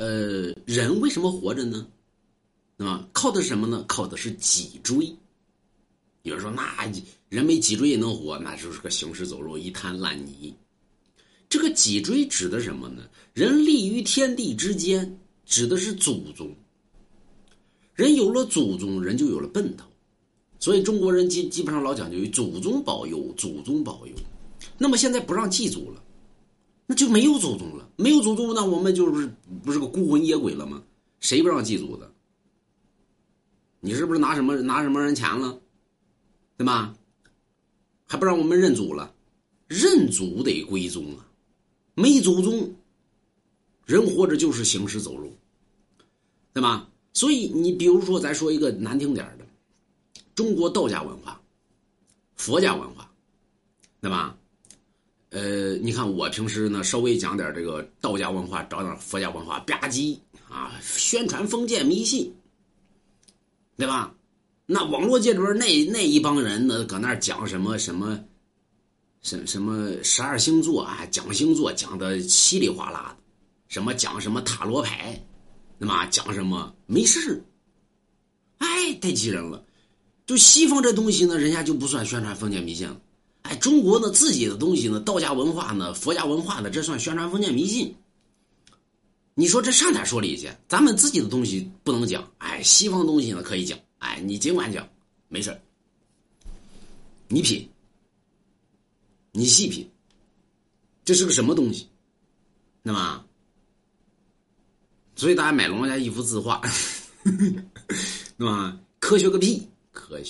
呃，人为什么活着呢？对吧？靠的是什么呢？靠的是脊椎。有人说，那人没脊椎也能活，那就是个行尸走肉，一滩烂泥。这个脊椎指的什么呢？人立于天地之间，指的是祖宗。人有了祖宗，人就有了奔头。所以中国人基基本上老讲究于祖宗保佑，祖宗保佑。那么现在不让祭祖了，那就没有祖宗了。没有祖宗，那我们就是不是个孤魂野鬼了吗？谁不让祭祖的？你是不是拿什么拿什么人钱了？对吧？还不让我们认祖了？认祖得归宗啊！没祖宗，人活着就是行尸走肉，对吧？所以你比如说，咱说一个难听点的，中国道家文化、佛家文化，对吧？呃，你看我平时呢，稍微讲点这个道家文化，找点佛家文化，吧唧啊，宣传封建迷信，对吧？那网络界里边那那一帮人呢，搁那讲什么什么，什什么十二星座啊，讲星座讲的稀里哗啦的，什么讲什么塔罗牌，那么讲什么没事哎，太气人了。就西方这东西呢，人家就不算宣传封建迷信了。哎，中国呢自己的东西呢，道家文化呢，佛家文化呢，这算宣传封建迷信。你说这上哪说理去？咱们自己的东西不能讲，哎，西方东西呢可以讲，哎，你尽管讲，没事你品，你细品，这是个什么东西？那么，所以大家买龙家一幅字画，那么？科学个屁，科学。